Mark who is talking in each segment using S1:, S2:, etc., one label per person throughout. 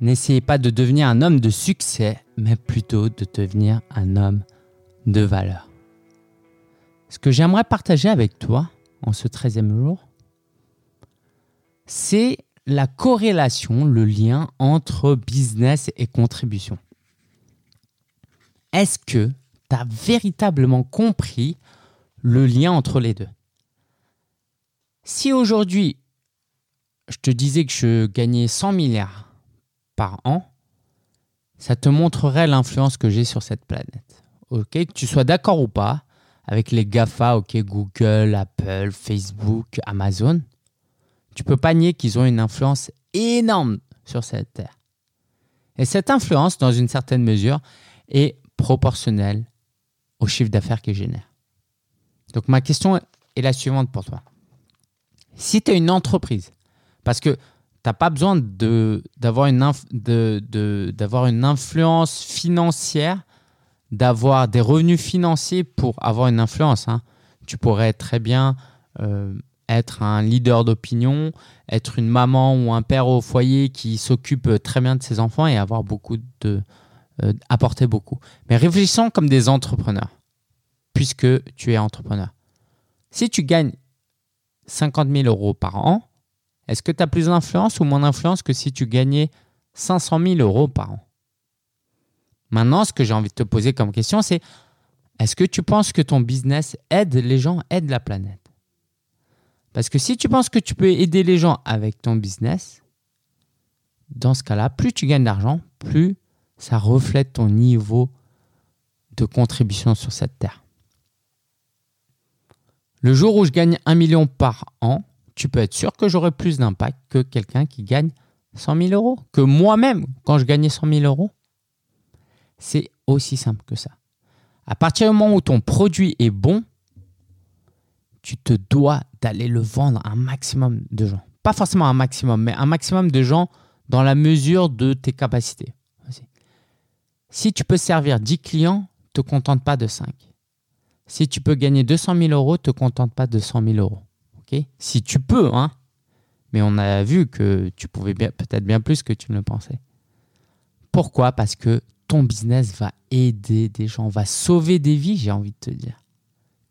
S1: N'essayez pas de devenir un homme de succès, mais plutôt de devenir un homme de valeur. Ce que j'aimerais partager avec toi en ce 13e jour, c'est la corrélation, le lien entre business et contribution. Est-ce que tu as véritablement compris le lien entre les deux? Si aujourd'hui, je te disais que je gagnais 100 milliards par an, ça te montrerait l'influence que j'ai sur cette planète. Ok, que tu sois d'accord ou pas avec les GAFA, ok, Google, Apple, Facebook, Amazon, tu peux pas nier qu'ils ont une influence énorme sur cette terre. Et cette influence, dans une certaine mesure, est proportionnelle au chiffre d'affaires qu'ils génèrent. Donc ma question est la suivante pour toi. Si tu es une entreprise, parce que tu n'as pas besoin d'avoir une, une influence financière, d'avoir des revenus financiers pour avoir une influence. Hein. Tu pourrais très bien euh, être un leader d'opinion, être une maman ou un père au foyer qui s'occupe très bien de ses enfants et avoir beaucoup de euh, apporter beaucoup. Mais réfléchissons comme des entrepreneurs, puisque tu es entrepreneur. Si tu gagnes 50 000 euros par an, est-ce que tu as plus d'influence ou moins d'influence que si tu gagnais 500 000 euros par an? Maintenant, ce que j'ai envie de te poser comme question, c'est est-ce que tu penses que ton business aide les gens, aide la planète? Parce que si tu penses que tu peux aider les gens avec ton business, dans ce cas-là, plus tu gagnes d'argent, plus ça reflète ton niveau de contribution sur cette terre. Le jour où je gagne un million par an, tu peux être sûr que j'aurai plus d'impact que quelqu'un qui gagne 100 000 euros, que moi-même quand je gagnais 100 000 euros. C'est aussi simple que ça. À partir du moment où ton produit est bon, tu te dois d'aller le vendre à un maximum de gens. Pas forcément un maximum, mais un maximum de gens dans la mesure de tes capacités. Si tu peux servir 10 clients, ne te contente pas de 5. Si tu peux gagner 200 000 euros, ne te contente pas de 100 000 euros. Si tu peux, hein. Mais on a vu que tu pouvais peut-être bien plus que tu ne le pensais. Pourquoi? Parce que ton business va aider des gens, va sauver des vies, j'ai envie de te dire.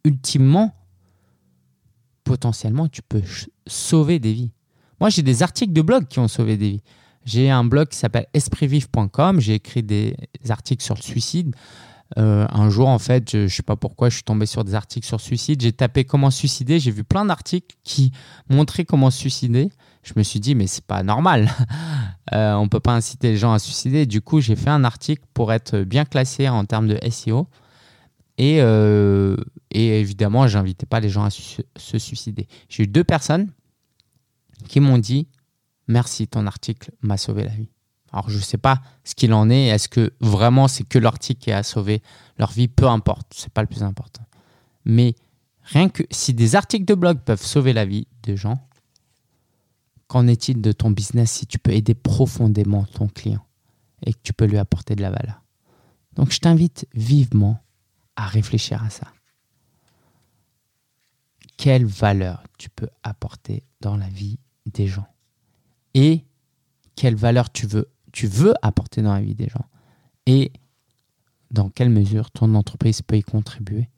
S1: Ultimement, potentiellement, tu peux sauver des vies. Moi, j'ai des articles de blog qui ont sauvé des vies. J'ai un blog qui s'appelle espritvive.com. J'ai écrit des articles sur le suicide. Euh, un jour, en fait, je ne sais pas pourquoi, je suis tombé sur des articles sur suicide. J'ai tapé comment suicider. J'ai vu plein d'articles qui montraient comment suicider. Je me suis dit, mais c'est pas normal. euh, on peut pas inciter les gens à suicider. Du coup, j'ai fait un article pour être bien classé en termes de SEO. Et, euh, et évidemment, j'invitais pas les gens à se suicider. J'ai eu deux personnes qui m'ont dit Merci, ton article m'a sauvé la vie. Alors, je ne sais pas ce qu'il en est. Est-ce que vraiment c'est que l'article qui a sauvé leur vie? Peu importe, ce n'est pas le plus important. Mais rien que si des articles de blog peuvent sauver la vie de gens, qu'en est-il de ton business si tu peux aider profondément ton client et que tu peux lui apporter de la valeur? Donc, je t'invite vivement à réfléchir à ça. Quelle valeur tu peux apporter dans la vie des gens? Et quelle valeur tu veux, tu veux apporter dans la vie des gens Et dans quelle mesure ton entreprise peut y contribuer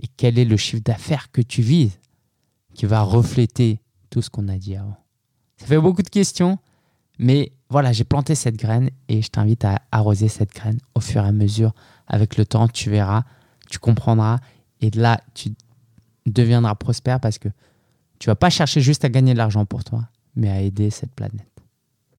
S1: Et quel est le chiffre d'affaires que tu vises qui va refléter tout ce qu'on a dit avant Ça fait beaucoup de questions, mais voilà, j'ai planté cette graine et je t'invite à arroser cette graine au fur et à mesure. Avec le temps, tu verras tu comprendras et là, tu deviendras prospère parce que tu vas pas chercher juste à gagner de l'argent pour toi, mais à aider cette planète.